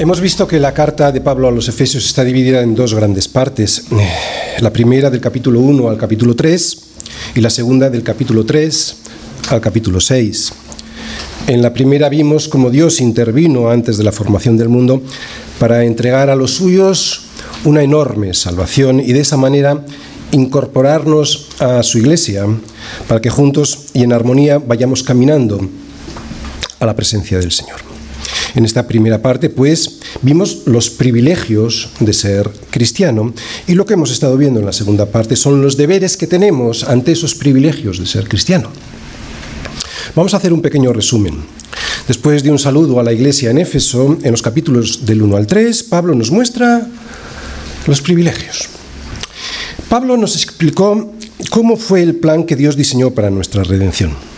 hemos visto que la carta de Pablo a los Efesios está dividida en dos grandes partes. La primera del capítulo 1 al capítulo 3 y la segunda del capítulo 3 al capítulo 6. En la primera vimos cómo Dios intervino antes de la formación del mundo para entregar a los suyos una enorme salvación y de esa manera incorporarnos a su iglesia para que juntos y en armonía vayamos caminando a la presencia del Señor. En esta primera parte, pues, vimos los privilegios de ser cristiano y lo que hemos estado viendo en la segunda parte son los deberes que tenemos ante esos privilegios de ser cristiano. Vamos a hacer un pequeño resumen. Después de un saludo a la iglesia en Éfeso, en los capítulos del 1 al 3, Pablo nos muestra los privilegios. Pablo nos explicó cómo fue el plan que Dios diseñó para nuestra redención.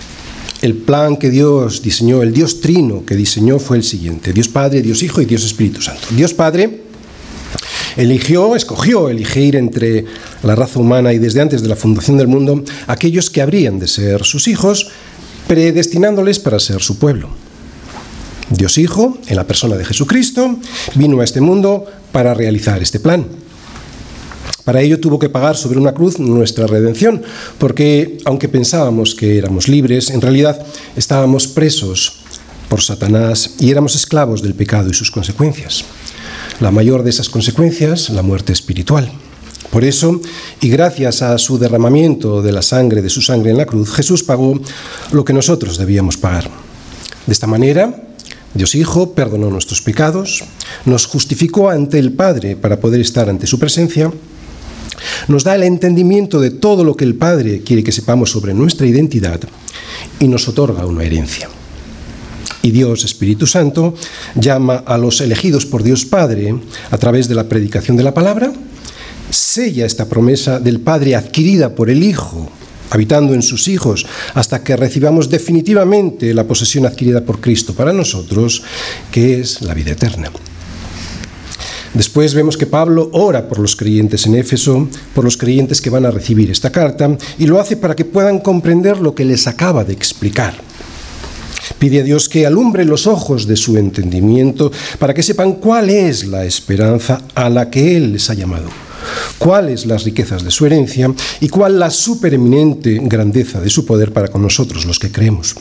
El plan que Dios diseñó, el Dios trino que diseñó fue el siguiente. Dios Padre, Dios Hijo y Dios Espíritu Santo. Dios Padre eligió, escogió elegir entre la raza humana y desde antes de la fundación del mundo aquellos que habrían de ser sus hijos, predestinándoles para ser su pueblo. Dios Hijo, en la persona de Jesucristo, vino a este mundo para realizar este plan. Para ello tuvo que pagar sobre una cruz nuestra redención, porque aunque pensábamos que éramos libres, en realidad estábamos presos por Satanás y éramos esclavos del pecado y sus consecuencias. La mayor de esas consecuencias, la muerte espiritual. Por eso, y gracias a su derramamiento de la sangre, de su sangre en la cruz, Jesús pagó lo que nosotros debíamos pagar. De esta manera, Dios Hijo perdonó nuestros pecados, nos justificó ante el Padre para poder estar ante su presencia nos da el entendimiento de todo lo que el Padre quiere que sepamos sobre nuestra identidad y nos otorga una herencia. Y Dios, Espíritu Santo, llama a los elegidos por Dios Padre a través de la predicación de la palabra, sella esta promesa del Padre adquirida por el Hijo, habitando en sus hijos, hasta que recibamos definitivamente la posesión adquirida por Cristo para nosotros, que es la vida eterna. Después vemos que Pablo ora por los creyentes en Éfeso, por los creyentes que van a recibir esta carta, y lo hace para que puedan comprender lo que les acaba de explicar. Pide a Dios que alumbre los ojos de su entendimiento para que sepan cuál es la esperanza a la que Él les ha llamado, cuáles las riquezas de su herencia y cuál la supereminente grandeza de su poder para con nosotros los que creemos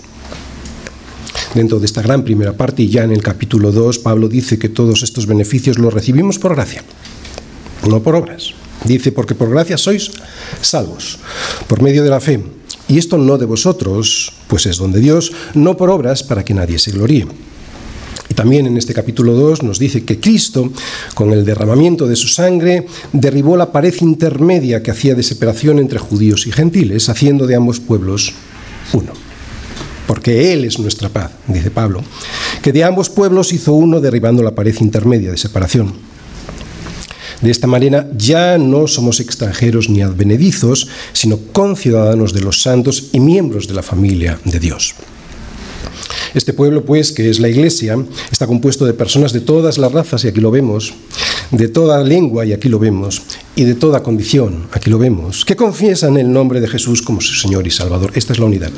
dentro de esta gran primera parte y ya en el capítulo 2 Pablo dice que todos estos beneficios los recibimos por gracia, no por obras. Dice, porque por gracia sois salvos, por medio de la fe. Y esto no de vosotros, pues es don de Dios, no por obras para que nadie se gloríe. Y también en este capítulo 2 nos dice que Cristo, con el derramamiento de su sangre, derribó la pared intermedia que hacía de separación entre judíos y gentiles, haciendo de ambos pueblos uno porque Él es nuestra paz, dice Pablo, que de ambos pueblos hizo uno derribando la pared intermedia de separación. De esta manera ya no somos extranjeros ni advenedizos, sino conciudadanos de los santos y miembros de la familia de Dios. Este pueblo, pues, que es la Iglesia, está compuesto de personas de todas las razas, y aquí lo vemos, de toda lengua, y aquí lo vemos, y de toda condición, aquí lo vemos, que confiesan el nombre de Jesús como su Señor y Salvador. Esta es la unidad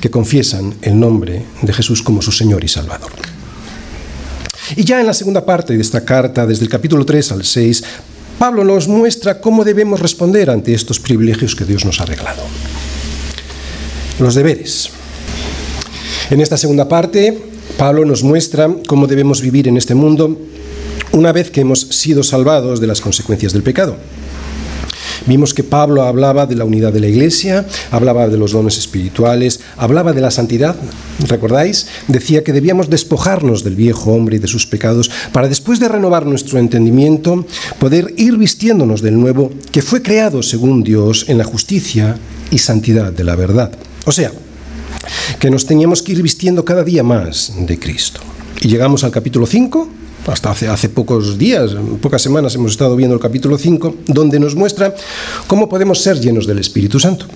que confiesan el nombre de Jesús como su Señor y Salvador. Y ya en la segunda parte de esta carta, desde el capítulo 3 al 6, Pablo nos muestra cómo debemos responder ante estos privilegios que Dios nos ha regalado. Los deberes. En esta segunda parte, Pablo nos muestra cómo debemos vivir en este mundo una vez que hemos sido salvados de las consecuencias del pecado. Vimos que Pablo hablaba de la unidad de la iglesia, hablaba de los dones espirituales, hablaba de la santidad, ¿recordáis? Decía que debíamos despojarnos del viejo hombre y de sus pecados para después de renovar nuestro entendimiento poder ir vistiéndonos del nuevo que fue creado según Dios en la justicia y santidad de la verdad. O sea, que nos teníamos que ir vistiendo cada día más de Cristo. Y llegamos al capítulo 5 hasta hace, pocos días, pocas semanas hemos estado viendo el capítulo 5, donde nos muestra cómo podemos ser llenos del Espíritu Santo.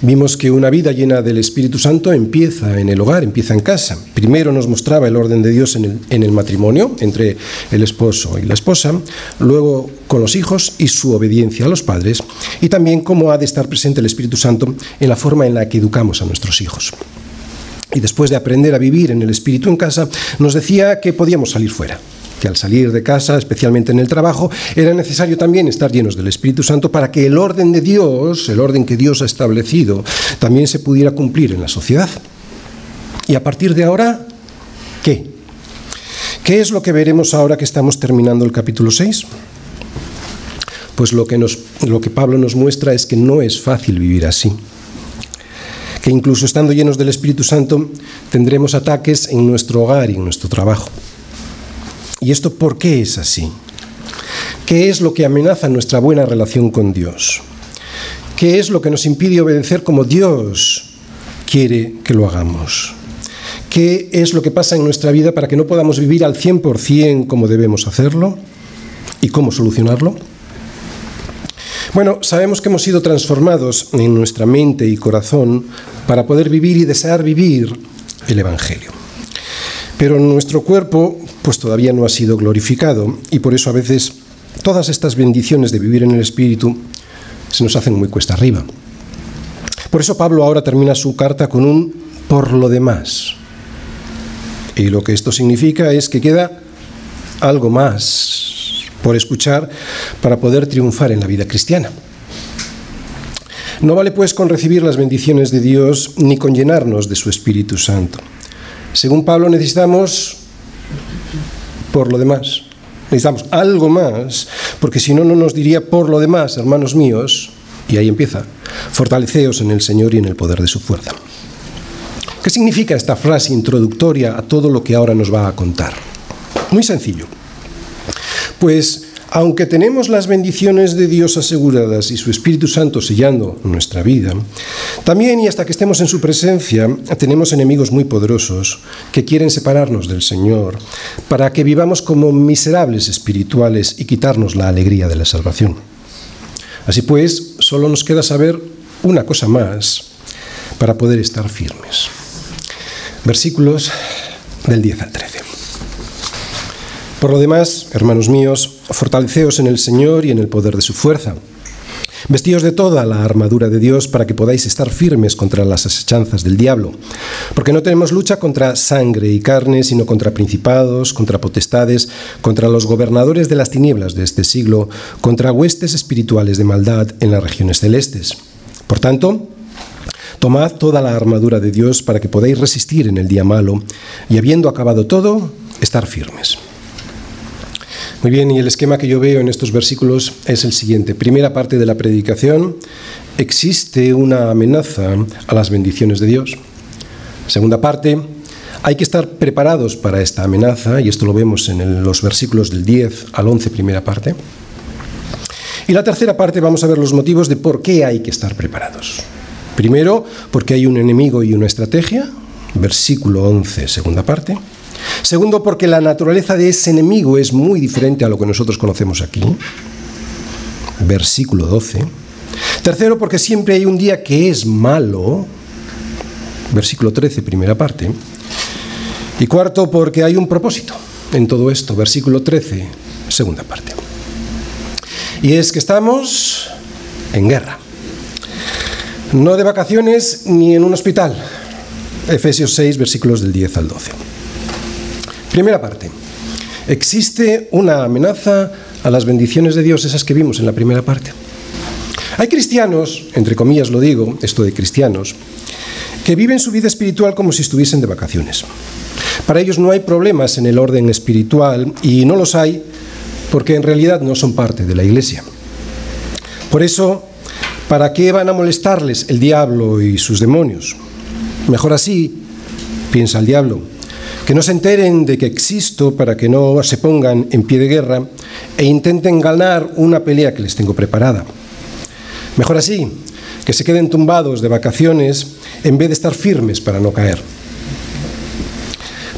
Vimos que una vida llena del Espíritu Santo empieza en el hogar, empieza en casa. Primero nos mostraba el orden de Dios en el, matrimonio, entre el esposo y la esposa, luego con los hijos y su obediencia a los padres, y también cómo ha de estar presente el Espíritu Santo en la forma en la que educamos a nuestros hijos. Y después de aprender a vivir en el Espíritu en casa, nos decía que podíamos salir fuera que al salir de casa, especialmente en el trabajo, era necesario también estar llenos del Espíritu Santo para que el orden de Dios, el orden que Dios ha establecido, también se pudiera cumplir en la sociedad. Y a partir de ahora, ¿qué? ¿Qué es lo que veremos ahora que estamos terminando el capítulo 6? Pues lo que, lo que Pablo nos muestra es que no es fácil vivir así que incluso estando llenos del Espíritu Santo tendremos ataques en nuestro hogar y en nuestro trabajo. ¿Y esto por qué es así? ¿Qué es lo que amenaza nuestra buena relación con Dios? ¿Qué es lo que nos impide obedecer como Dios quiere que lo hagamos? ¿Qué es lo que pasa en nuestra vida para que no podamos vivir al 100% como debemos hacerlo? ¿Y cómo solucionarlo? Bueno, sabemos que hemos sido transformados en nuestra mente y corazón para poder vivir y desear vivir el Evangelio. Pero nuestro cuerpo pues todavía no ha sido glorificado y por eso a veces todas estas bendiciones de vivir en el Espíritu se nos hacen muy cuesta arriba. Por eso Pablo ahora termina su carta con un por lo demás. Y lo que esto significa es que queda algo más por escuchar para poder triunfar en la vida cristiana. No vale pues con recibir las bendiciones de Dios ni con llenarnos de su Espíritu Santo. Según Pablo necesitamos, por lo demás, necesitamos algo más, porque si no, no nos diría por lo demás, hermanos míos, y ahí empieza, fortaleceos en el Señor y en el poder de su fuerza. ¿Qué significa esta frase introductoria a todo lo que ahora nos va a contar? Muy sencillo. Pues aunque tenemos las bendiciones de Dios aseguradas y su Espíritu Santo sellando nuestra vida, también y hasta que estemos en su presencia, tenemos enemigos muy poderosos que quieren separarnos del Señor para que vivamos como miserables espirituales y quitarnos la alegría de la salvación. Así pues, solo nos queda saber una cosa más para poder estar firmes. Versículos del 10 al 13. Por lo demás, hermanos míos, fortaleceos en el Señor y en el poder de su fuerza. Vestíos de toda la armadura de Dios para que podáis estar firmes contra las asechanzas del diablo, porque no tenemos lucha contra sangre y carne, sino contra principados, contra potestades, contra los gobernadores de las tinieblas de este siglo, contra huestes espirituales de maldad en las regiones celestes. Por tanto, tomad toda la armadura de Dios para que podáis resistir en el día malo, y habiendo acabado todo, estar firmes. Muy bien, y el esquema que yo veo en estos versículos es el siguiente. Primera parte de la predicación, existe una amenaza a las bendiciones de Dios. Segunda parte, hay que estar preparados para esta amenaza, y esto lo vemos en los versículos del 10 al 11, primera parte. Y la tercera parte vamos a ver los motivos de por qué hay que estar preparados. Primero, porque hay un enemigo y una estrategia, versículo 11, segunda parte. Segundo, porque la naturaleza de ese enemigo es muy diferente a lo que nosotros conocemos aquí. Versículo 12. Tercero, porque siempre hay un día que es malo. Versículo 13, primera parte. Y cuarto, porque hay un propósito en todo esto. Versículo 13, segunda parte. Y es que estamos en guerra. No de vacaciones ni en un hospital. Efesios 6, versículos del 10 al 12. Primera parte. Existe una amenaza a las bendiciones de Dios, esas que vimos en la primera parte. Hay cristianos, entre comillas lo digo, esto de cristianos, que viven su vida espiritual como si estuviesen de vacaciones. Para ellos no hay problemas en el orden espiritual y no los hay porque en realidad no son parte de la iglesia. Por eso, ¿para qué van a molestarles el diablo y sus demonios? Mejor así, piensa el diablo, que no se enteren de que existo para que no se pongan en pie de guerra e intenten ganar una pelea que les tengo preparada. Mejor así, que se queden tumbados de vacaciones en vez de estar firmes para no caer.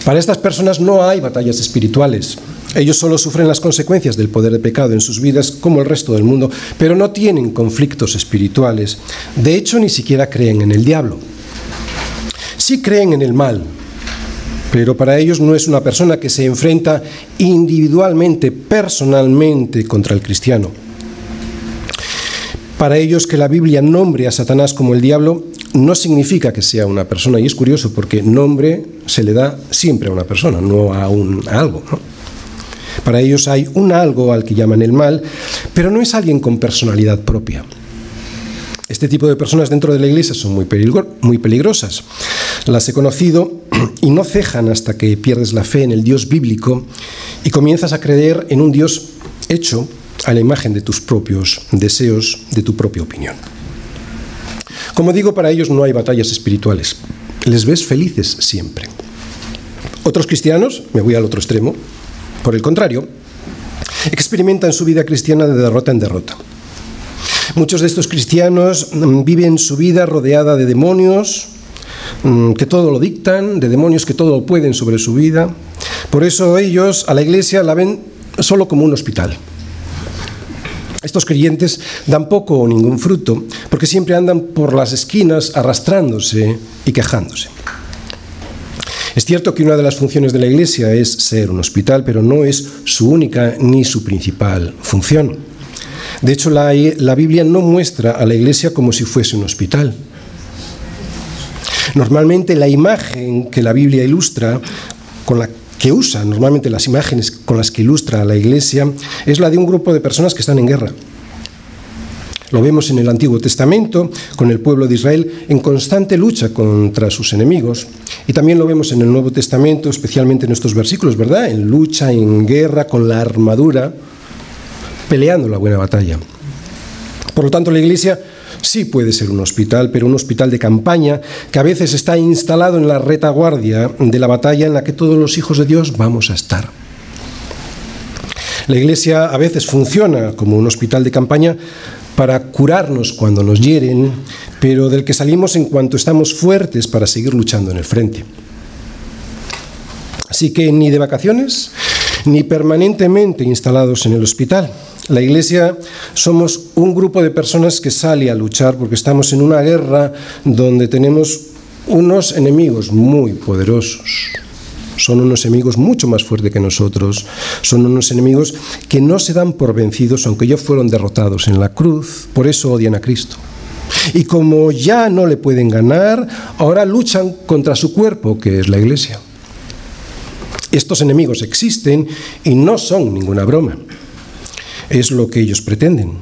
Para estas personas no hay batallas espirituales. Ellos solo sufren las consecuencias del poder de pecado en sus vidas como el resto del mundo, pero no tienen conflictos espirituales. De hecho, ni siquiera creen en el diablo. Sí creen en el mal, pero para ellos no es una persona que se enfrenta individualmente, personalmente contra el cristiano. Para ellos que la Biblia nombre a Satanás como el diablo no significa que sea una persona, y es curioso porque nombre se le da siempre a una persona, no a, un, algo. Para ellos hay un algo al que llaman el mal, pero no es alguien con personalidad propia. Este tipo de personas dentro de la iglesia son muy, peligrosas. Las he conocido y no cejan hasta que pierdes la fe en el Dios bíblico y comienzas a creer en un Dios hecho a la imagen de tus propios deseos, de tu propia opinión. Como digo, para ellos no hay batallas espirituales. Les ves felices siempre. Otros cristianos, me voy al otro extremo, por el contrario, experimentan su vida cristiana de derrota en derrota. Muchos de estos cristianos mm, viven su vida rodeada de demonios mm, que todo lo dictan, de demonios que todo lo pueden sobre su vida. Por eso ellos a la iglesia la ven solo como un hospital. Estos creyentes dan poco o ningún fruto porque siempre andan por las esquinas arrastrándose y quejándose. Es cierto que una de las funciones de la Iglesia es ser un hospital, pero no es su única ni su principal función. De hecho, la, Biblia no muestra a la Iglesia como si fuese un hospital. Normalmente la imagen que la Biblia ilustra, con la que usa normalmente las imágenes con las que ilustra a la iglesia es la de un grupo de personas que están en guerra. Lo vemos en el Antiguo Testamento, con el pueblo de Israel en constante lucha contra sus enemigos. Y también lo vemos en el Nuevo Testamento, especialmente en estos versículos, ¿verdad? En lucha, en guerra, con la armadura, peleando la buena batalla. Por lo tanto, la Iglesia sí puede ser un hospital, pero un hospital de campaña que a veces está instalado en la retaguardia de la batalla en la que todos los hijos de Dios vamos a estar. La iglesia a veces funciona como un hospital de campaña para curarnos cuando nos hieren, pero del que salimos en cuanto estamos fuertes para seguir luchando en el frente. Así que ni de vacaciones, ni permanentemente instalados en el hospital. La Iglesia somos un grupo de personas que sale a luchar porque estamos en una guerra donde tenemos unos enemigos muy poderosos. Son unos enemigos mucho más fuertes que nosotros. Son unos enemigos que no se dan por vencidos, aunque ya fueron derrotados en la cruz. Por eso odian a Cristo. Y como ya no le pueden ganar, ahora luchan contra su cuerpo, que es la iglesia. Estos enemigos existen y no son ninguna broma es lo que ellos pretenden,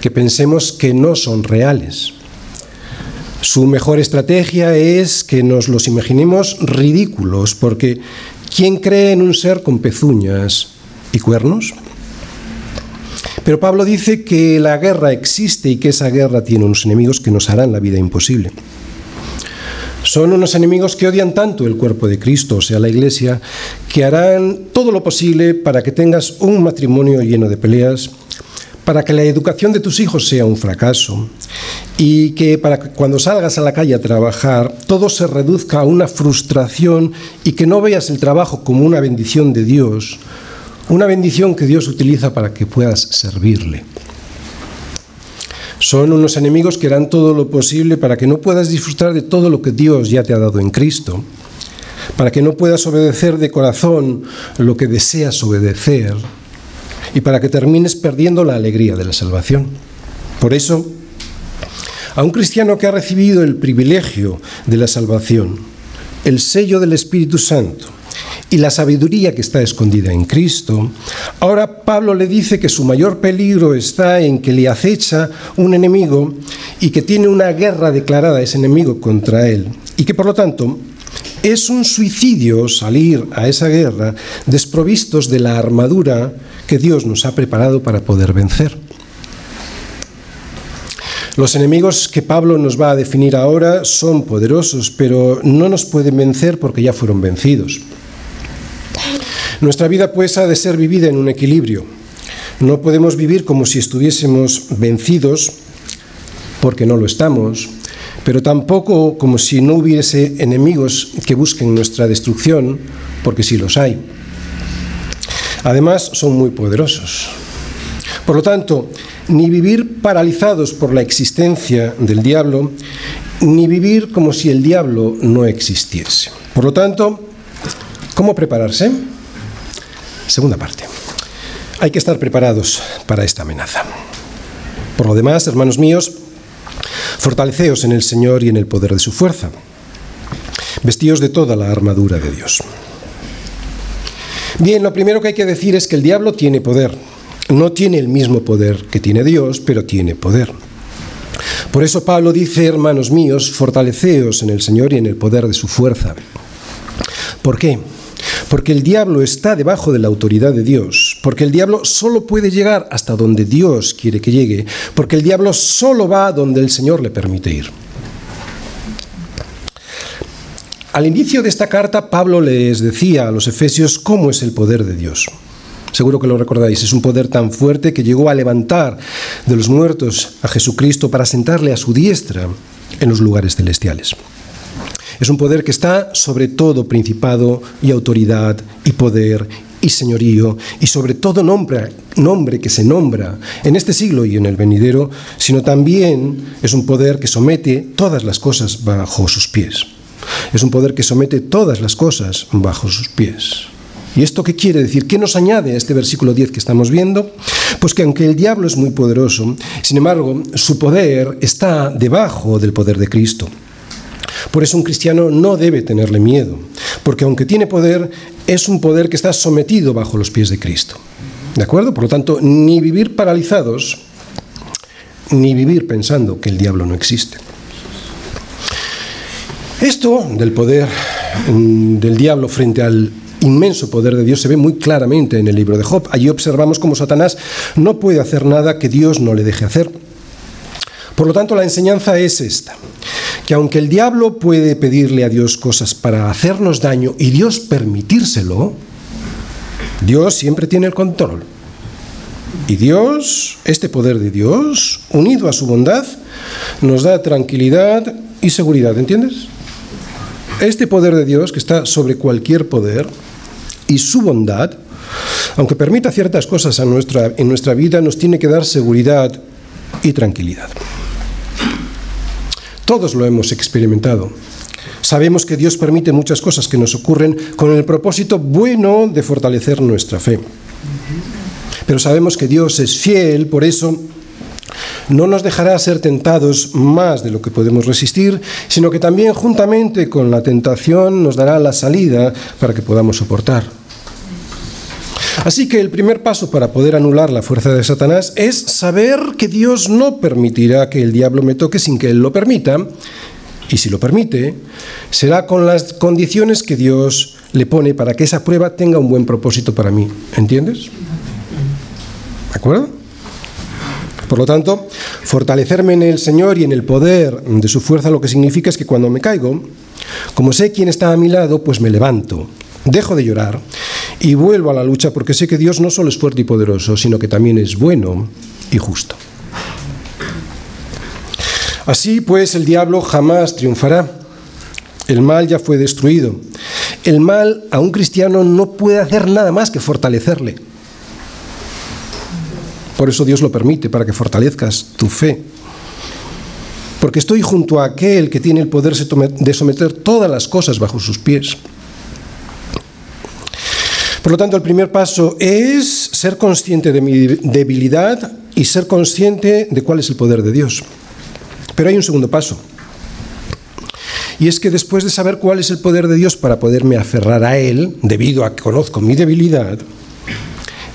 que pensemos que no son reales. Su mejor estrategia es que nos los imaginemos ridículos, porque ¿quién cree en un ser con pezuñas y cuernos? Pero Pablo dice que la guerra existe y que esa guerra tiene unos enemigos que nos harán la vida imposible. Son unos enemigos que odian tanto el cuerpo de Cristo, o sea, la Iglesia, que harán todo lo posible para que tengas un matrimonio lleno de peleas, para que la educación de tus hijos sea un fracaso y que para cuando salgas a la calle a trabajar todo se reduzca a una frustración y que no veas el trabajo como una bendición de Dios, una bendición que Dios utiliza para que puedas servirle. Son unos enemigos que harán todo lo posible para que no puedas disfrutar de todo lo que Dios ya te ha dado en Cristo, para que no puedas obedecer de corazón lo que deseas obedecer y para que termines perdiendo la alegría de la salvación. Por eso, a un cristiano que ha recibido el privilegio de la salvación, el sello del Espíritu Santo, y la sabiduría que está escondida en Cristo, ahora Pablo le dice que su mayor peligro está en que le acecha un enemigo y que tiene una guerra declarada ese enemigo contra él y que por lo tanto es un suicidio salir a esa guerra desprovistos de la armadura que Dios nos ha preparado para poder vencer. Los enemigos que Pablo nos va a definir ahora son poderosos, pero no nos pueden vencer porque ya fueron vencidos. Nuestra vida pues ha de ser vivida en un equilibrio. No podemos vivir como si estuviésemos vencidos, porque no lo estamos, pero tampoco como si no hubiese enemigos que busquen nuestra destrucción, porque sí los hay. Además, son muy poderosos. Por lo tanto, ni vivir paralizados por la existencia del diablo, ni vivir como si el diablo no existiese. Por lo tanto, ¿cómo prepararse? Segunda parte. Hay que estar preparados para esta amenaza. Por lo demás, hermanos míos, Fortaleceos en el Señor y en el poder de su fuerza. Vestíos de toda la armadura de Dios. Bien, lo primero que hay que decir es que el diablo tiene poder. No tiene el mismo poder que tiene Dios, pero tiene poder. Por eso Pablo dice, hermanos míos, fortaleceos en el Señor y en el poder de su fuerza. ¿Por qué? Porque el diablo está debajo de la autoridad de Dios, porque el diablo solo puede llegar hasta donde Dios quiere que llegue, porque el diablo solo va donde el Señor le permite ir. Al inicio de esta carta, Pablo les decía a los efesios cómo es el poder de Dios. Seguro que lo recordáis, es un poder tan fuerte que llegó a levantar de los muertos a Jesucristo para sentarle a su diestra en los lugares celestiales. Es un poder que está sobre todo principado y autoridad y poder y señorío y sobre todo nombre, nombre que se nombra en este siglo y en el venidero, sino también es un poder que somete todas las cosas bajo sus pies. Es un poder que somete todas las cosas bajo sus pies. ¿Y esto qué quiere decir? ¿Qué nos añade a este versículo 10 que estamos viendo? Pues que aunque el diablo es muy poderoso, sin embargo, su poder está debajo del poder de Cristo. Por eso un cristiano no debe tenerle miedo, porque aunque tiene poder, es un poder que está sometido bajo los pies de Cristo. ¿De acuerdo? Por lo tanto, ni vivir paralizados, ni vivir pensando que el diablo no existe. Esto del poder mm, del diablo frente al inmenso poder de Dios se ve muy claramente en el libro de Job. Allí observamos cómo Satanás no puede hacer nada que Dios no le deje hacer. Por lo tanto, la enseñanza es esta, que aunque el diablo puede pedirle a Dios cosas para hacernos daño y Dios permitírselo, Dios siempre tiene el control. Y Dios, este poder de Dios, unido a su bondad, nos da tranquilidad y seguridad, ¿entiendes? Este poder de Dios, que está sobre cualquier poder, y su bondad, aunque permita ciertas cosas nuestra, en nuestra vida, nos tiene que dar seguridad y tranquilidad. Todos lo hemos experimentado. Sabemos que Dios permite muchas cosas que nos ocurren con el propósito bueno de fortalecer nuestra fe. Pero sabemos que Dios es fiel, por eso no nos dejará ser tentados más de lo que podemos resistir, sino que también juntamente con la tentación nos dará la salida para que podamos soportar. Así que el primer paso para poder anular la fuerza de Satanás es saber que Dios no permitirá que el diablo me toque sin que Él lo permita, y si lo permite, será con las condiciones que Dios le pone para que esa prueba tenga un buen propósito para mí. ¿Entiendes? ¿De acuerdo? Por lo tanto, fortalecerme en el Señor y en el poder de su fuerza lo que significa es que cuando me caigo, como sé quién está a mi lado, pues me levanto, dejo de llorar y vuelvo a la lucha porque sé que Dios no solo es fuerte y poderoso, sino que también es bueno y justo. Así pues, el diablo jamás triunfará. El mal ya fue destruido. El mal a un cristiano no puede hacer nada más que fortalecerle. Por eso Dios lo permite, para que fortalezcas tu fe. Porque estoy junto a aquel que tiene el poder de someter todas las cosas bajo sus pies. Por lo tanto, el primer paso es ser consciente de mi debilidad y ser consciente de cuál es el poder de Dios. Pero hay un segundo paso. Y es que después de saber cuál es el poder de Dios para poderme aferrar a Él, debido a que conozco mi debilidad,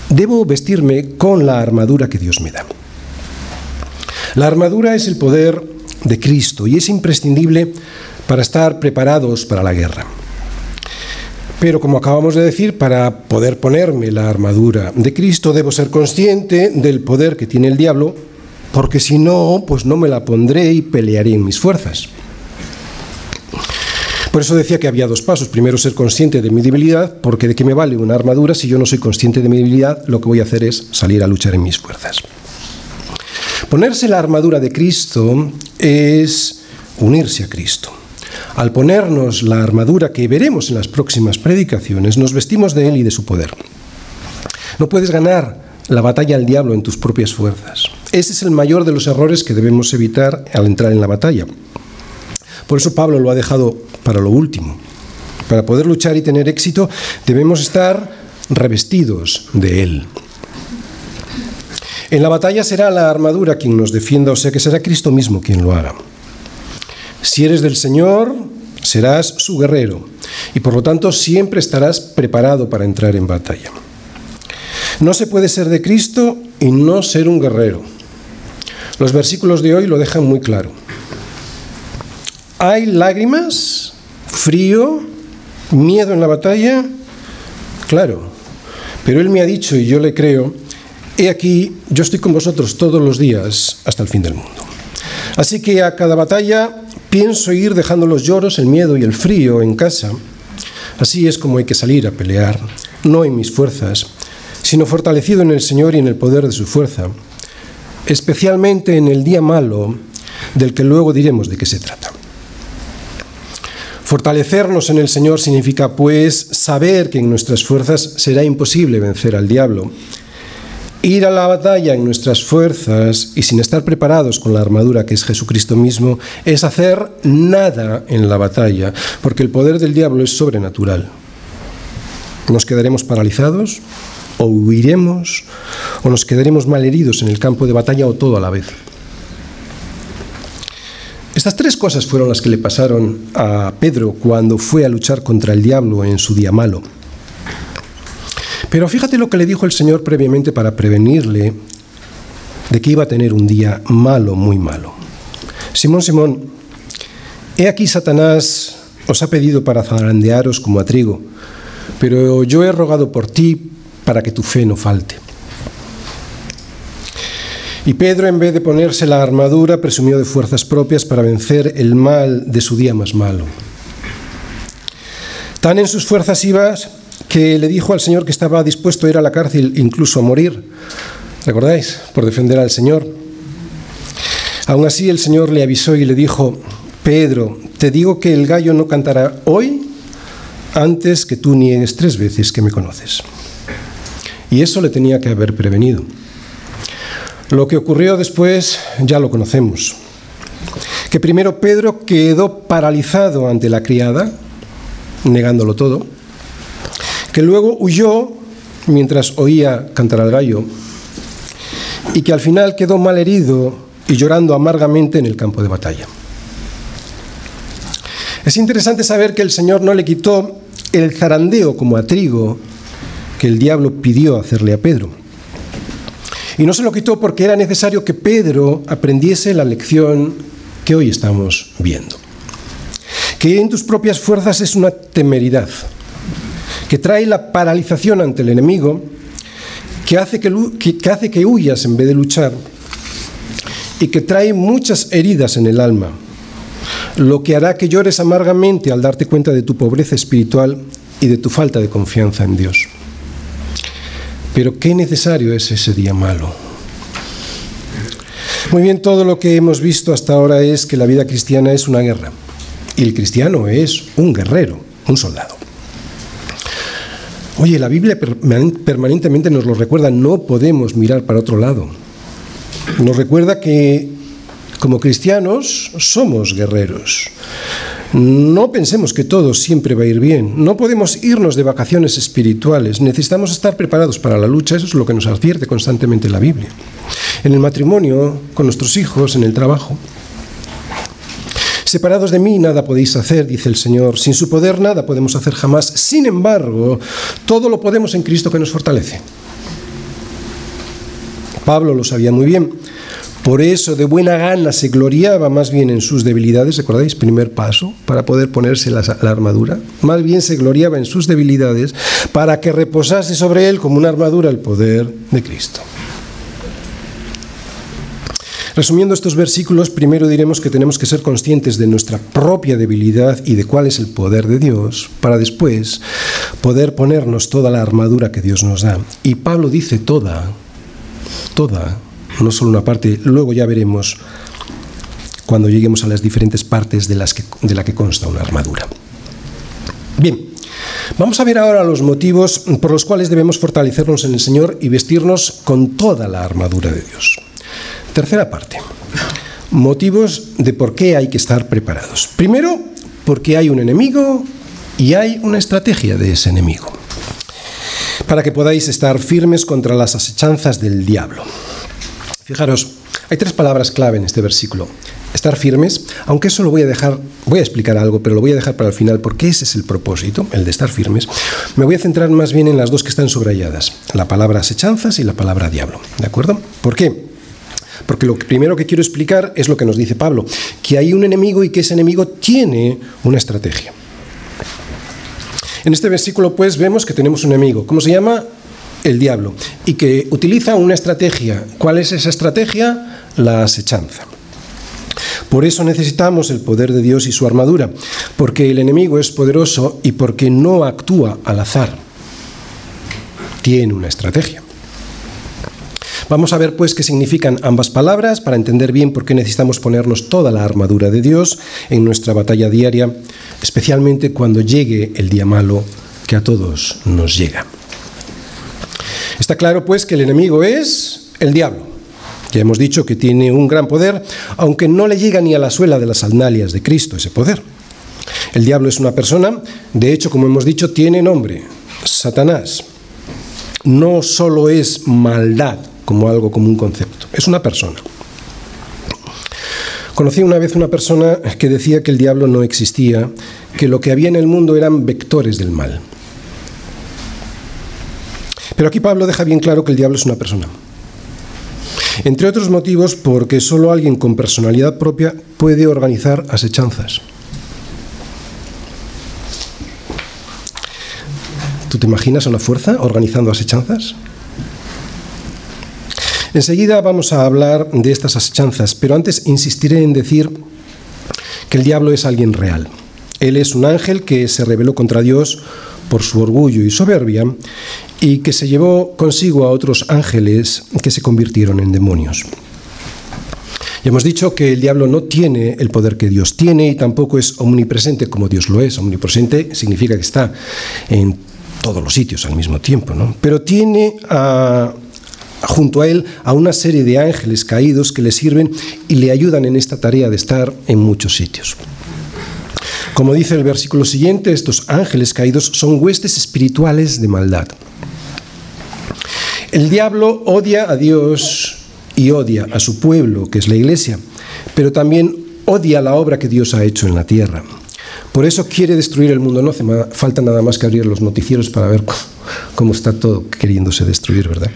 debo vestirme con la armadura que Dios me da. La armadura es el poder de Cristo y es imprescindible para estar preparados para la guerra. Pero como acabamos de decir, para poder ponerme la armadura de Cristo debo ser consciente del poder que tiene el diablo, porque si no, pues no me la pondré y pelearé en mis fuerzas. Por eso decía que había dos pasos. Primero, ser consciente de mi debilidad, porque de qué me vale una armadura si yo no soy consciente de mi debilidad, lo que voy a hacer es salir a luchar en mis fuerzas. Ponerse la armadura de Cristo es unirse a Cristo. Al ponernos la armadura que veremos en las próximas predicaciones, nos vestimos de Él y de su poder. No puedes ganar la batalla al diablo en tus propias fuerzas. Ese es el mayor de los errores que debemos evitar al entrar en la batalla. Por eso Pablo lo ha dejado para lo último. Para poder luchar y tener éxito debemos estar revestidos de Él. En la batalla será la armadura quien nos defienda, o sea que será Cristo mismo quien lo haga. Si eres del Señor, serás su guerrero y por lo tanto siempre estarás preparado para entrar en batalla. No se puede ser de Cristo y no ser un guerrero. Los versículos de hoy lo dejan muy claro. ¿Hay lágrimas? ¿Frío? ¿Miedo en la batalla? Claro, pero Él me ha dicho y yo le creo, he aquí, yo estoy con vosotros todos los días hasta el fin del mundo. Así que a cada batalla pienso ir dejando los lloros, el miedo y el frío en casa. Así es como hay que salir a pelear, no en mis fuerzas, sino fortalecido en el Señor y en el poder de su fuerza, especialmente en el día malo del que luego diremos de qué se trata. Fortalecernos en el Señor significa, pues, saber que en nuestras fuerzas será imposible vencer al diablo. Ir a la batalla en nuestras fuerzas y sin estar preparados con la armadura que es Jesucristo mismo es hacer nada en la batalla, porque el poder del diablo es sobrenatural. Nos quedaremos paralizados, o huiremos, o nos quedaremos malheridos en el campo de batalla, o todo a la vez. Estas tres cosas fueron las que le pasaron a Pedro cuando fue a luchar contra el diablo en su día malo. Pero fíjate lo que le dijo el Señor previamente para prevenirle de que iba a tener un día malo, muy malo. Simón, Simón, he aquí Satanás os ha pedido para zarandearos como a trigo, pero yo he rogado por ti para que tu fe no falte. Y Pedro, en vez de ponerse la armadura, presumió de fuerzas propias para vencer el mal de su día más malo. Tan en sus fuerzas ibas que le dijo al Señor que estaba dispuesto a ir a la cárcel, incluso a morir. ¿Recordáis? Por defender al Señor. Aún así el Señor le avisó y le dijo, Pedro, te digo que el gallo no cantará hoy antes que tú niegues tres veces que me conoces. Y eso le tenía que haber prevenido. Lo que ocurrió después ya lo conocemos. Que primero Pedro quedó paralizado ante la criada, negándolo todo, que luego huyó mientras oía cantar al gallo, y que al final quedó mal herido y llorando amargamente en el campo de batalla. Es interesante saber que el Señor no le quitó el zarandeo como a trigo que el diablo pidió hacerle a Pedro. Y no se lo quitó porque era necesario que Pedro aprendiese la lección que hoy estamos viendo. Que en tus propias fuerzas es una temeridad, que trae la paralización ante el enemigo, que hace que, huyas en vez de luchar y que trae muchas heridas en el alma, lo que hará que llores amargamente al darte cuenta de tu pobreza espiritual y de tu falta de confianza en Dios. Pero qué necesario es ese día malo. Muy bien, todo lo que hemos visto hasta ahora es que la vida cristiana es una guerra. Y el cristiano es un guerrero, un soldado. Oye, la Biblia permanentemente nos lo recuerda, no podemos mirar para otro lado. Nos recuerda que como cristianos somos guerreros. No pensemos que todo siempre va a ir bien. No podemos irnos de vacaciones espirituales. Necesitamos estar preparados para la lucha. Eso es lo que nos advierte constantemente la Biblia. En el matrimonio, con nuestros hijos, en el trabajo. Separados de mí nada podéis hacer, dice el Señor. Sin su poder nada podemos hacer jamás. Sin embargo, todo lo podemos en Cristo que nos fortalece. Pablo lo sabía muy bien. Por eso de buena gana se gloriaba más bien en sus debilidades, ¿recordáis? Primer paso para poder ponerse la, armadura. Más bien se gloriaba en sus debilidades para que reposase sobre él como una armadura el poder de Cristo. Resumiendo estos versículos, primero diremos que tenemos que ser conscientes de nuestra propia debilidad y de cuál es el poder de Dios, para después poder ponernos toda la armadura que Dios nos da. Y Pablo dice toda, toda, no solo una parte, luego ya veremos cuando lleguemos a las diferentes partes de, las que, de la que consta una armadura. Bien, vamos a ver ahora los motivos por los cuales debemos fortalecernos en el Señor y vestirnos con toda la armadura de Dios. Tercera parte, motivos de por qué hay que estar preparados. Primero, porque hay un enemigo y hay una estrategia de ese enemigo, para que podáis estar firmes contra las asechanzas del diablo. Fijaros, hay tres palabras clave en este versículo. estar firmes, aunque eso lo voy a dejar, voy a explicar algo, pero lo voy a dejar para el final porque ese es el propósito, el de estar firmes, me voy a centrar más bien en las dos que están subrayadas, la palabra asechanzas y la palabra diablo, ¿de acuerdo? ¿Por qué? Porque lo primero que quiero explicar es lo que nos dice Pablo, que hay un enemigo y que ese enemigo tiene una estrategia. En este versículo pues vemos que tenemos un enemigo. ¿Cómo se llama? El diablo. Y que utiliza una estrategia. ¿Cuál es esa estrategia? La asechanza. Por eso necesitamos el poder de Dios y su armadura, porque el enemigo es poderoso y porque no actúa al azar. Tiene una estrategia. Vamos a ver pues qué significan ambas palabras para entender bien por qué necesitamos ponernos toda la armadura de Dios en nuestra batalla diaria, especialmente cuando llegue el día malo que a todos nos llega. Está claro pues que el enemigo es el diablo. Ya hemos dicho que tiene un gran poder, aunque no le llega ni a la suela de las sandalias de Cristo ese poder. El diablo es una persona, de hecho, como hemos dicho, tiene nombre, Satanás. No solo es maldad, como algo, como un concepto. Es una persona. Conocí una vez una persona que decía que el diablo no existía, que lo que había en el mundo eran vectores del mal. Pero aquí Pablo deja bien claro que el diablo es una persona. Entre otros motivos porque solo alguien con personalidad propia puede organizar asechanzas. ¿Tú te imaginas una fuerza organizando asechanzas? Enseguida vamos a hablar de estas asechanzas, pero antes insistiré en decir que el diablo es alguien real. Él es un ángel que se rebeló contra Dios por su orgullo y soberbia y que se llevó consigo a otros ángeles que se convirtieron en demonios. Ya hemos dicho que el diablo no tiene el poder que Dios tiene y tampoco es omnipresente como Dios lo es. Omnipresente significa que está en todos los sitios al mismo tiempo, ¿no? Pero tiene a, junto a él a una serie de ángeles caídos que le sirven y le ayudan en esta tarea de estar en muchos sitios. Como dice el versículo siguiente, estos ángeles caídos son huestes espirituales de maldad. El diablo odia a Dios y odia a su pueblo, que es la iglesia, pero también odia la obra que Dios ha hecho en la tierra. Por eso quiere destruir el mundo. No hace falta nada más que abrir los noticieros para ver cómo está todo queriéndose destruir, ¿verdad?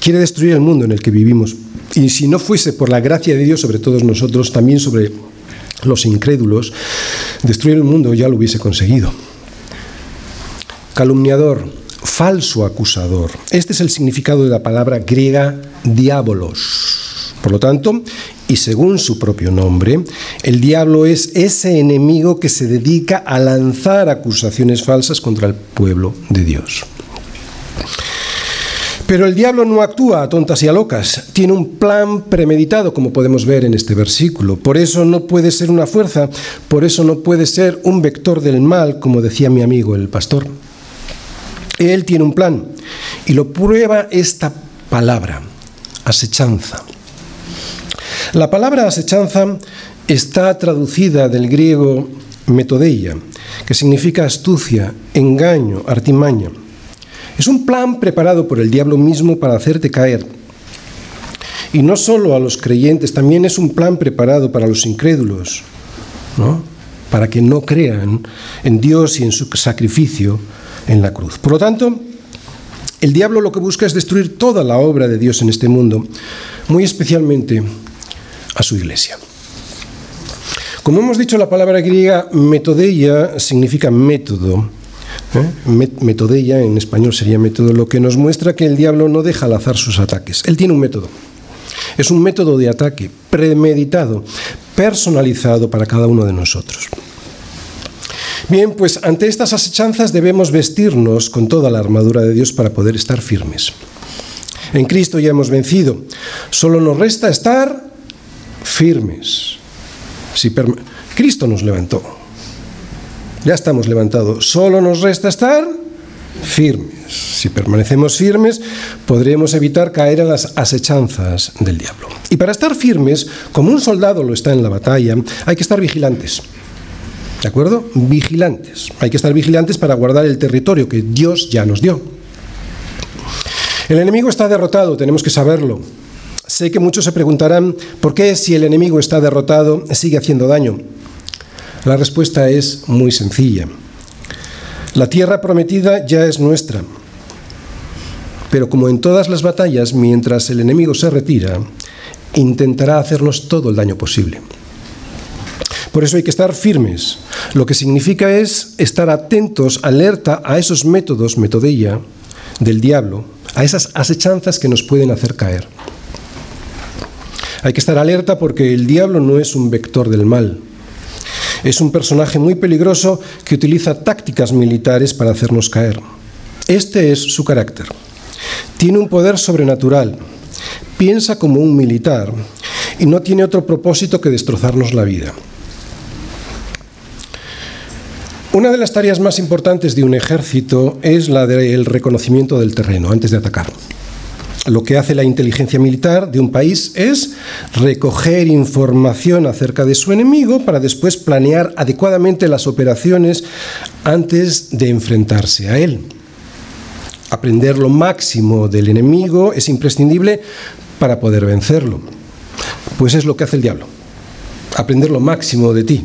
Quiere destruir el mundo en el que vivimos. Y si no fuese por la gracia de Dios sobre todos nosotros, también sobre los incrédulos, destruir el mundo ya lo hubiese conseguido. Calumniador, falso acusador. Este es el significado de la palabra griega diabolos. Por lo tanto, y según su propio nombre, el diablo es ese enemigo que se dedica a lanzar acusaciones falsas contra el pueblo de Dios. Pero el diablo no actúa a tontas y a locas, tiene un plan premeditado, como podemos ver en este versículo. Por eso no puede ser una fuerza, por eso no puede ser un vector del mal, como decía mi amigo el pastor. Él tiene un plan y lo prueba esta palabra, asechanza. La palabra asechanza está traducida del griego metodeia, que significa astucia, engaño, artimaña. Es un plan preparado por el diablo mismo para hacerte caer. Y no solo a los creyentes, también es un plan preparado para los incrédulos, ¿no? para que no crean en Dios y en su sacrificio en la cruz. Por lo tanto, el diablo lo que busca es destruir toda la obra de Dios en este mundo, muy especialmente a su iglesia. Como hemos dicho, la palabra griega metodeia significa método ¿Eh? Metodella en español sería método, lo que nos muestra que el diablo no deja al azar sus ataques. Él tiene un método. Es un método de ataque premeditado, personalizado para cada uno de nosotros. Bien, pues ante estas asechanzas debemos vestirnos con toda la armadura de Dios para poder estar firmes. En Cristo ya hemos vencido. Solo nos resta estar firmes. Si Cristo nos levantó. Ya estamos levantados. Solo nos resta estar firmes. Si permanecemos firmes, podremos evitar caer en las asechanzas del diablo. Y para estar firmes, como un soldado lo está en la batalla, hay que estar vigilantes. ¿De acuerdo? Vigilantes. Hay que estar vigilantes para guardar el territorio que Dios ya nos dio. El enemigo está derrotado, tenemos que saberlo. Sé que muchos se preguntarán por qué si el enemigo está derrotado sigue haciendo daño. La respuesta es muy sencilla. La tierra prometida ya es nuestra. Pero como en todas las batallas, mientras el enemigo se retira, intentará hacernos todo el daño posible. Por eso hay que estar firmes. Lo que significa es estar atentos, alerta a esos métodos, metodilla, del diablo, a esas asechanzas que nos pueden hacer caer. Hay que estar alerta porque el diablo no es un vector del mal. Es un personaje muy peligroso que utiliza tácticas militares para hacernos caer. Este es su carácter. Tiene un poder sobrenatural, piensa como un militar y no tiene otro propósito que destrozarnos la vida. Una de las tareas más importantes de un ejército es la del reconocimiento del terreno antes de atacar. Lo que hace la inteligencia militar de un país es recoger información acerca de su enemigo para después planear adecuadamente las operaciones antes de enfrentarse a él. Aprender lo máximo del enemigo es imprescindible para poder vencerlo. Pues es lo que hace el diablo. Aprender lo máximo de ti.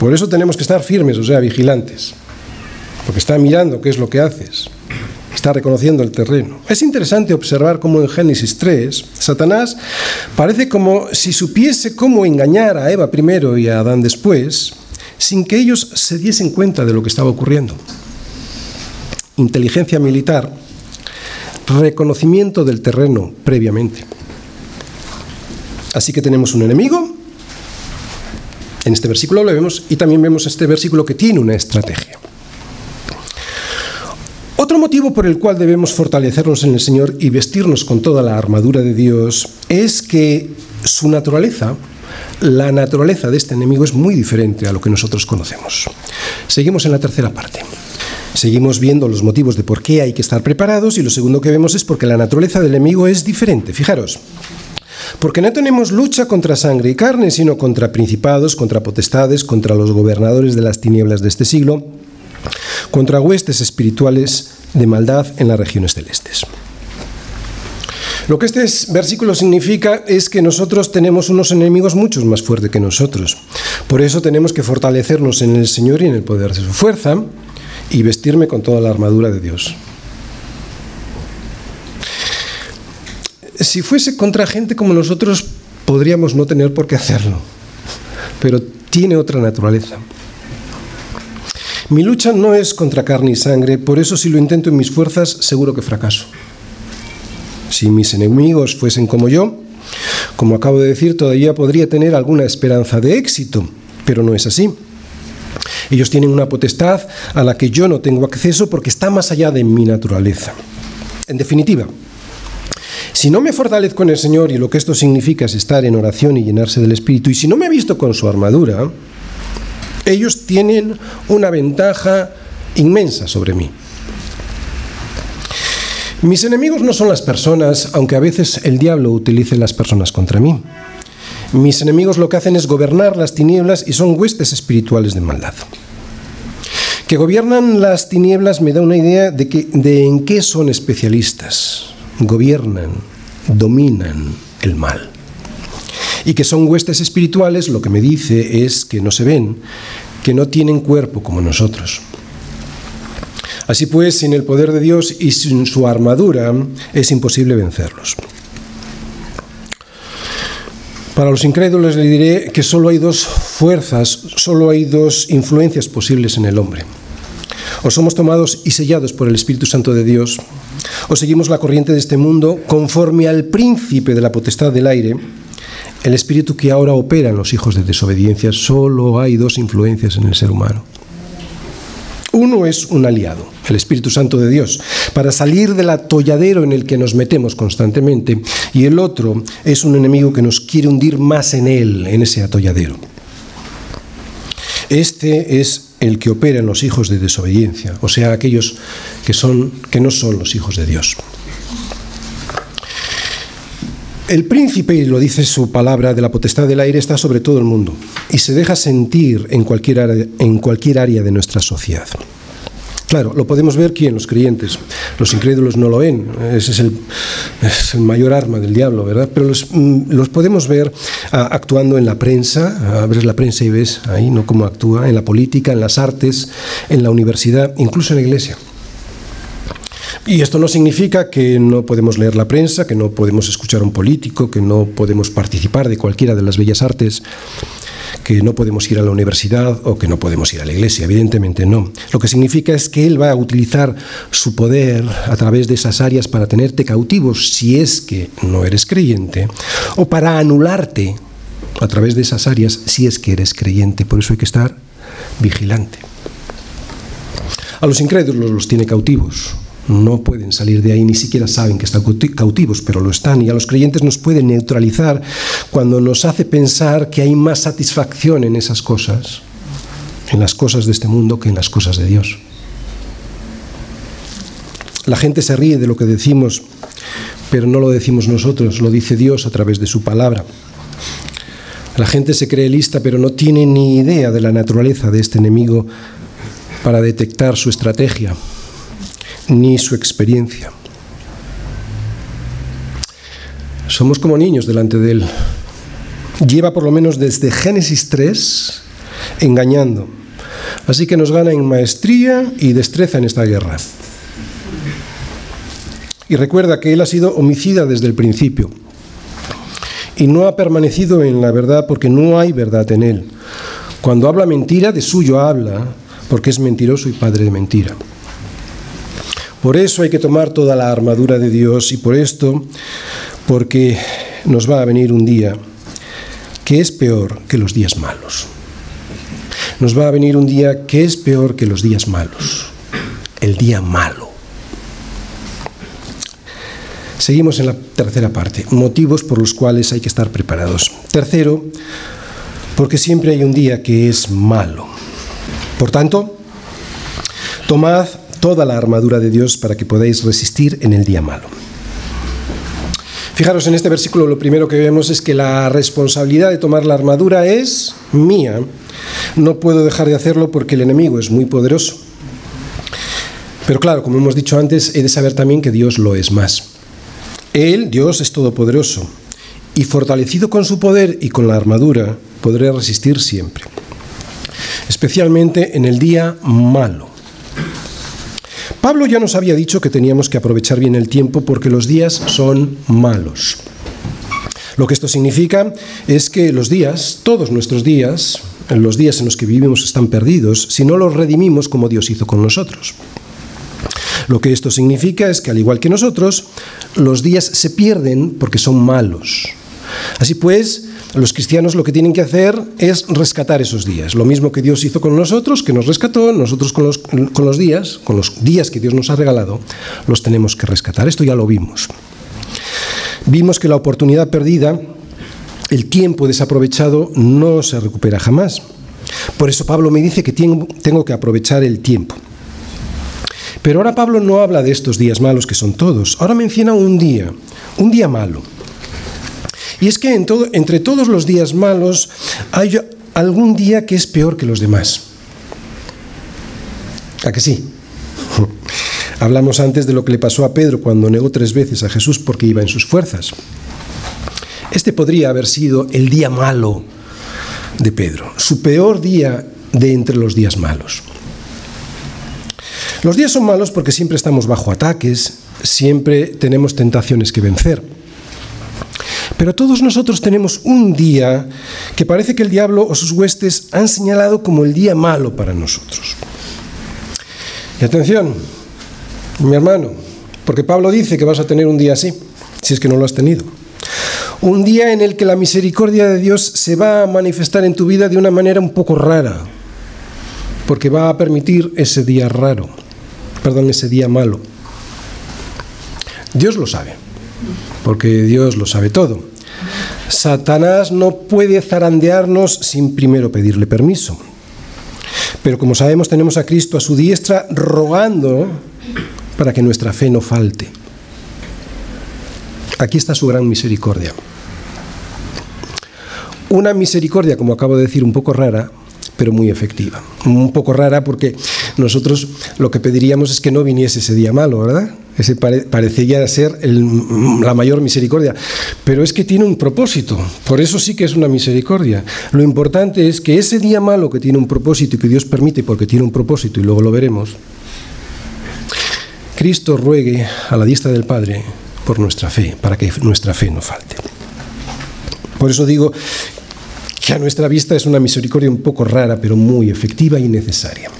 Por eso tenemos que estar firmes, o sea, vigilantes. Porque está mirando qué es lo que haces. Está reconociendo el terreno. Es interesante observar cómo en Génesis 3, Satanás parece como si supiese cómo engañar a Eva primero y a Adán después, sin que ellos se diesen cuenta de lo que estaba ocurriendo. Inteligencia militar, reconocimiento del terreno previamente. Así que tenemos un enemigo, en este versículo lo vemos y también vemos este versículo que tiene una estrategia. Otro motivo por el cual debemos fortalecernos en el Señor y vestirnos con toda la armadura de Dios es que su naturaleza, la naturaleza de este enemigo es muy diferente a lo que nosotros conocemos. Seguimos en la tercera parte. Seguimos viendo los motivos de por qué hay que estar preparados y lo segundo que vemos es porque la naturaleza del enemigo es diferente. Fijaros, porque no tenemos lucha contra sangre y carne, sino contra principados, contra potestades, contra los gobernadores de las tinieblas de este siglo, contra huestes espirituales de maldad en las regiones celestes. Lo que este versículo significa es que nosotros tenemos unos enemigos muchos más fuertes que nosotros. Por eso tenemos que fortalecernos en el Señor y en el poder de su fuerza y vestirme con toda la armadura de Dios. Si fuese contra gente como nosotros, podríamos no tener por qué hacerlo, pero tiene otra naturaleza. Mi lucha no es contra carne y sangre, por eso si lo intento en mis fuerzas, seguro que fracaso. Si mis enemigos fuesen como yo, como acabo de decir, todavía podría tener alguna esperanza de éxito, pero no es así. Ellos tienen una potestad a la que yo no tengo acceso porque está más allá de mi naturaleza. En definitiva, si no me fortalezco en el Señor y lo que esto significa es estar en oración y llenarse del Espíritu, y si no me he visto con su armadura, ellos tienen una ventaja inmensa sobre mí. Mis enemigos no son las personas, aunque a veces el diablo utilice las personas contra mí. Mis enemigos lo que hacen es gobernar las tinieblas y son huestes espirituales de maldad. Que gobiernan las tinieblas me da una idea de, que, de en qué son especialistas gobiernan, dominan el mal. Y que son huestes espirituales, lo que me dice es que no se ven, que no tienen cuerpo como nosotros. Así pues, sin el poder de Dios y sin su armadura es imposible vencerlos. Para los incrédulos le diré que solo hay dos fuerzas, solo hay dos influencias posibles en el hombre. O somos tomados y sellados por el Espíritu Santo de Dios, o seguimos la corriente de este mundo conforme al príncipe de la potestad del aire, el espíritu que ahora opera en los hijos de desobediencia. Solo hay dos influencias en el ser humano. Uno es un aliado, el Espíritu Santo de Dios, para salir del atolladero en el que nos metemos constantemente, y el otro es un enemigo que nos quiere hundir más en él, en ese atolladero. Este es el que opera en los hijos de desobediencia, o sea, aquellos que, son, que no son los hijos de Dios. El príncipe, y lo dice su palabra, de la potestad del aire está sobre todo el mundo y se deja sentir en cualquier área, en cualquier área de nuestra sociedad. Claro, lo podemos ver quién, los creyentes. Los incrédulos no lo ven. Ese es el, mayor arma del diablo, ¿verdad? Pero los, mm, los podemos ver ah, actuando en la prensa. Abres la prensa y ves ahí, ¿no? Cómo actúa. En la política, en las artes, en la universidad, incluso en la iglesia. Y esto no significa que no podemos leer la prensa, que no podemos escuchar a un político, que no podemos participar de cualquiera de las bellas artes que no podemos ir a la universidad o que no podemos ir a la iglesia, evidentemente no. Lo que significa es que Él va a utilizar su poder a través de esas áreas para tenerte cautivos si es que no eres creyente, o para anularte a través de esas áreas si es que eres creyente. Por eso hay que estar vigilante. A los incrédulos los tiene cautivos, no pueden salir de ahí, ni siquiera saben que están cautivos, pero lo están. Y a los creyentes nos puede neutralizar cuando nos hace pensar que hay más satisfacción en esas cosas, en las cosas de este mundo, que en las cosas de Dios. La gente se ríe de lo que decimos, pero no lo decimos nosotros, lo dice Dios a través de su palabra. La gente se cree lista, pero no tiene ni idea de la naturaleza de este enemigo para detectar su estrategia ni su experiencia. Somos como niños delante de Él. Lleva por lo menos desde Génesis 3 engañando. Así que nos gana en maestría y destreza en esta guerra. Y recuerda que Él ha sido homicida desde el principio. Y no ha permanecido en la verdad porque no hay verdad en Él. Cuando habla mentira, de suyo habla, porque es mentiroso y padre de mentira. Por eso hay que tomar toda la armadura de Dios y por esto, porque nos va a venir un día que es peor que los días malos. Nos va a venir un día que es peor que los días malos. El día malo. Seguimos en la tercera parte, motivos por los cuales hay que estar preparados. Tercero, porque siempre hay un día que es malo. Por tanto, tomad toda la armadura de Dios para que podáis resistir en el día malo. Fijaros en este versículo, lo primero que vemos es que la responsabilidad de tomar la armadura es mía. No puedo dejar de hacerlo porque el enemigo es muy poderoso. Pero claro, como hemos dicho antes, he de saber también que Dios lo es más. Él, Dios, es todopoderoso. Y fortalecido con su poder y con la armadura, podré resistir siempre. Especialmente en el día malo. Pablo ya nos había dicho que teníamos que aprovechar bien el tiempo porque los días son malos. Lo que esto significa es que los días, todos nuestros días, los días en los que vivimos están perdidos si no los redimimos como Dios hizo con nosotros. Lo que esto significa es que al igual que nosotros, los días se pierden porque son malos. Así pues, los cristianos lo que tienen que hacer es rescatar esos días. Lo mismo que Dios hizo con nosotros, que nos rescató, nosotros con los, días, con los días que Dios nos ha regalado, los tenemos que rescatar. Esto ya lo vimos. Vimos que la oportunidad perdida, el tiempo desaprovechado, no se recupera jamás. Por eso Pablo me dice que tengo que aprovechar el tiempo. Pero ahora Pablo no habla de estos días malos que son todos. Ahora menciona un día, un día malo. Y es que entre todos los días malos hay algún día que es peor que los demás. ¿A que sí? Hablamos antes de lo que le pasó a Pedro cuando negó tres veces a Jesús porque iba en sus fuerzas. Este podría haber sido el día malo de Pedro, su peor día de entre los días malos. Los días son malos porque siempre estamos bajo ataques, siempre tenemos tentaciones que vencer. Pero todos nosotros tenemos un día que parece que el diablo o sus huestes han señalado como el día malo para nosotros. Y atención, mi hermano, porque Pablo dice que vas a tener un día así, si es que no lo has tenido. Un día en el que la misericordia de Dios se va a manifestar en tu vida de una manera un poco rara, porque va a permitir ese día raro, perdón, ese día malo. Dios lo sabe porque Dios lo sabe todo. Satanás no puede zarandearnos sin primero pedirle permiso. Pero como sabemos, tenemos a Cristo a su diestra rogando para que nuestra fe no falte. Aquí está su gran misericordia. Una misericordia, como acabo de decir, un poco rara, pero muy efectiva. Un poco rara porque nosotros lo que pediríamos es que no viniese ese día malo, ¿verdad? Ese parecería ser la mayor misericordia. Pero es que tiene un propósito. Por eso sí que es una misericordia. Lo importante es que ese día malo que tiene un propósito y que Dios permite porque tiene un propósito, y luego lo veremos, Cristo ruegue a la diestra del Padre por nuestra fe, para que nuestra fe no falte. Por eso digo que a nuestra vista es una misericordia un poco rara, pero muy efectiva y necesaria.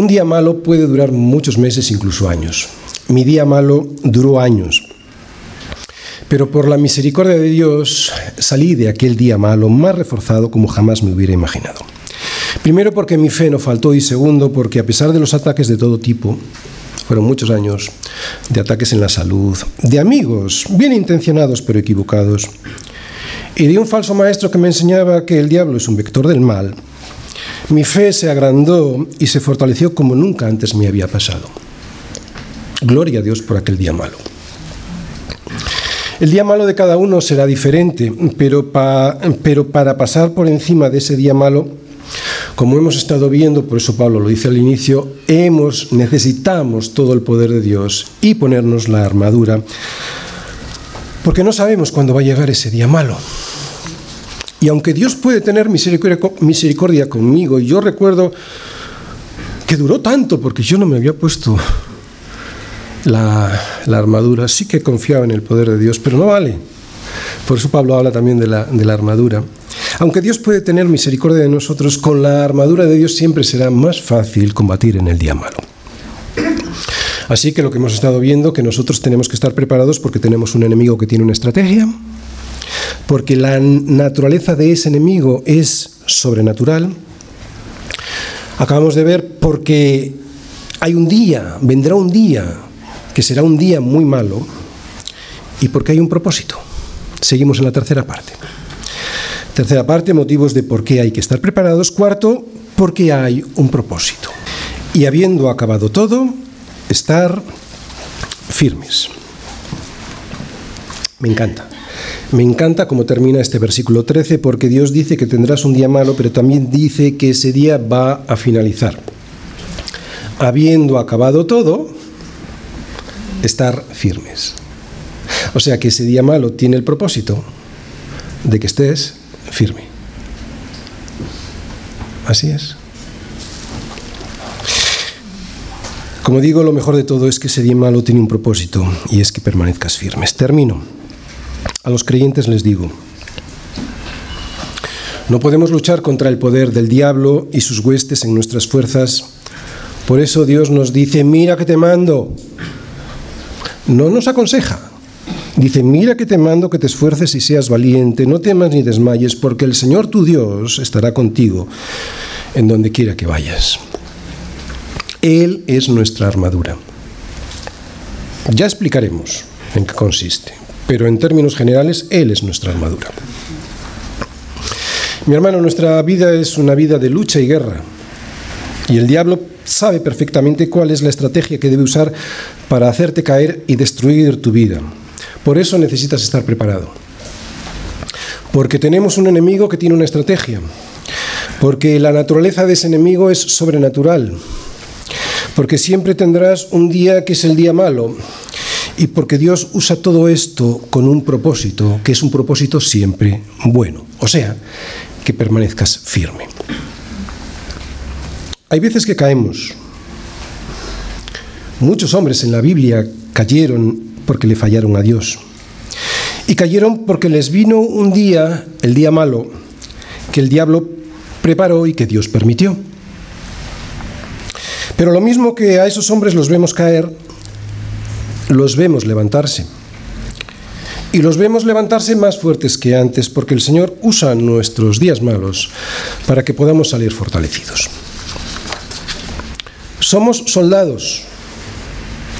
Un día malo puede durar muchos meses, incluso años. Mi día malo duró años. Pero por la misericordia de Dios salí de aquel día malo más reforzado como jamás me hubiera imaginado. Primero porque mi fe no faltó y segundo porque a pesar de los ataques de todo tipo, fueron muchos años de ataques en la salud, de amigos bien intencionados pero equivocados, y de un falso maestro que me enseñaba que el diablo es un vector del mal, mi fe se agrandó y se fortaleció como nunca antes me había pasado. Gloria a Dios por aquel día malo. El día malo de cada uno será diferente, pero, para pasar por encima de ese día malo, como hemos estado viendo, por eso Pablo lo dice al inicio, hemos, necesitamos todo el poder de Dios y ponernos la armadura, porque no sabemos cuándo va a llegar ese día malo. Y aunque Dios puede tener misericordia, conmigo, y yo recuerdo que duró tanto porque yo no me había puesto la, armadura, sí que confiaba en el poder de Dios, pero no vale. Por eso Pablo habla también de la, de la armadura. Aunque Dios puede tener misericordia de nosotros, con la armadura de Dios siempre será más fácil combatir en el día malo. Así que lo que hemos estado viendo, que nosotros tenemos que estar preparados porque tenemos un enemigo que tiene una estrategia, porque la naturaleza de ese enemigo es sobrenatural. Acabamos de ver porque hay un día, vendrá un día que será un día muy malo y porque hay un propósito. Seguimos en la tercera parte. Tercera parte, motivos de por qué hay que estar preparados. Cuarto, porque hay un propósito. Y habiendo acabado todo, estar firmes. Me encanta. Me encanta cómo termina este versículo 13 porque Dios dice que tendrás un día malo, pero también dice que ese día va a finalizar. Habiendo acabado todo, estar firmes. O sea que ese día malo tiene el propósito de que estés firme. Así es. Como digo, lo mejor de todo es que ese día malo tiene un propósito y es que permanezcas firmes. Termino. A los creyentes les digo, no podemos luchar contra el poder del diablo y sus huestes en nuestras fuerzas. Por eso Dios nos dice, mira que te mando. No nos aconseja. Dice, mira que te mando que te esfuerces y seas valiente, no temas ni desmayes, porque el Señor tu Dios estará contigo en donde quiera que vayas. Él es nuestra armadura. Ya explicaremos en qué consiste pero en términos generales Él es nuestra armadura. Mi hermano, nuestra vida es una vida de lucha y guerra, y el diablo sabe perfectamente cuál es la estrategia que debe usar para hacerte caer y destruir tu vida. Por eso necesitas estar preparado. Porque tenemos un enemigo que tiene una estrategia. Porque la naturaleza de ese enemigo es sobrenatural. Porque siempre tendrás un día que es el día malo y porque Dios usa todo esto con un propósito, que es un propósito siempre bueno. O sea, que permanezcas firme. Hay veces que caemos. Muchos hombres en la Biblia cayeron porque le fallaron a Dios. Y cayeron porque les vino un día, el día malo, que el diablo preparó y que Dios permitió. Pero lo mismo que a esos hombres los vemos caer, los vemos levantarse. Y los vemos levantarse más fuertes que antes porque el Señor usa nuestros días malos para que podamos salir fortalecidos. Somos soldados,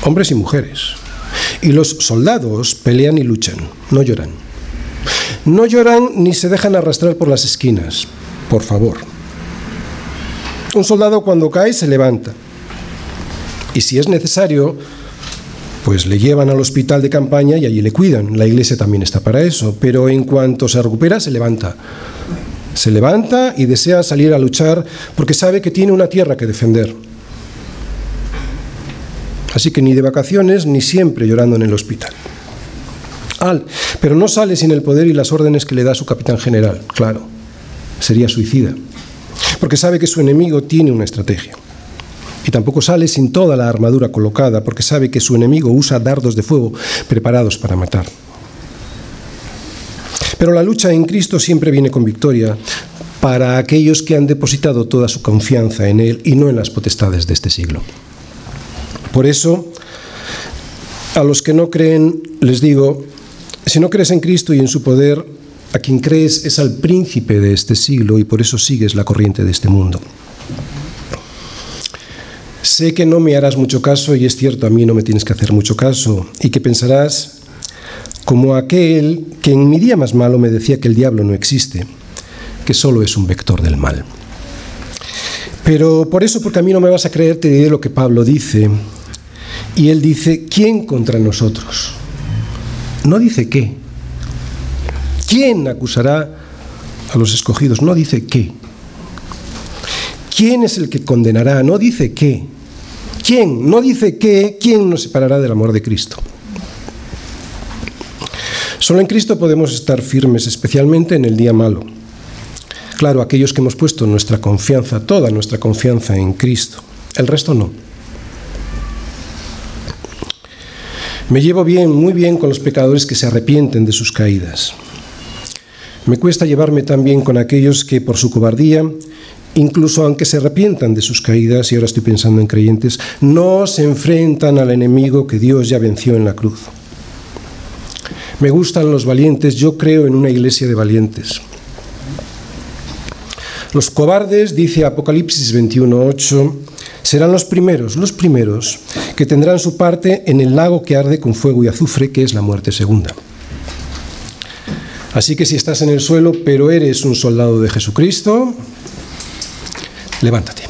hombres y mujeres. Y los soldados pelean y luchan, no lloran. No lloran ni se dejan arrastrar por las esquinas, por favor. Un soldado cuando cae se levanta. Y si es necesario, pues le llevan al hospital de campaña y allí le cuidan. La iglesia también está para eso, pero en cuanto se recupera se levanta Se levanta y desea salir a luchar porque sabe que tiene una tierra que defender. Así que ni de vacaciones ni siempre llorando en el hospital. Al, pero no sale sin el poder y las órdenes que le da su capitán general, claro. Sería suicida. Porque sabe que su enemigo tiene una estrategia. Y tampoco sale sin toda la armadura colocada, porque sabe que su enemigo usa dardos de fuego preparados para matar. Pero la lucha en Cristo siempre viene con victoria para aquellos que han depositado toda su confianza en Él y no en las potestades de este siglo. Por eso, a los que no creen, les digo, si no crees en Cristo y en su poder, a quien crees es al príncipe de este siglo y por eso sigues la corriente de este mundo. Sé que no me harás mucho caso y es cierto, a mí no me tienes que hacer mucho caso y que pensarás como aquel que en mi día más malo me decía que el diablo no existe, que solo es un vector del mal. Pero por eso, porque a mí no me vas a creer, te diré lo que Pablo dice. Y él dice, ¿quién contra nosotros? No dice qué. ¿Quién acusará a los escogidos? No dice qué. ¿Quién es el que condenará? No dice qué. ¿Quién? No dice qué. ¿Quién nos separará del amor de Cristo? Solo en Cristo podemos estar firmes, especialmente en el día malo. Claro, aquellos que hemos puesto nuestra confianza, toda nuestra confianza en Cristo. El resto no. Me llevo bien, muy bien con los pecadores que se arrepienten de sus caídas. Me cuesta llevarme tan bien con aquellos que por su cobardía, incluso aunque se arrepientan de sus caídas, y ahora estoy pensando en creyentes, no se enfrentan al enemigo que Dios ya venció en la cruz. Me gustan los valientes, yo creo en una iglesia de valientes. Los cobardes, dice Apocalipsis 21.8, serán los primeros, los primeros, que tendrán su parte en el lago que arde con fuego y azufre, que es la muerte segunda. Así que si estás en el suelo, pero eres un soldado de Jesucristo, levántate.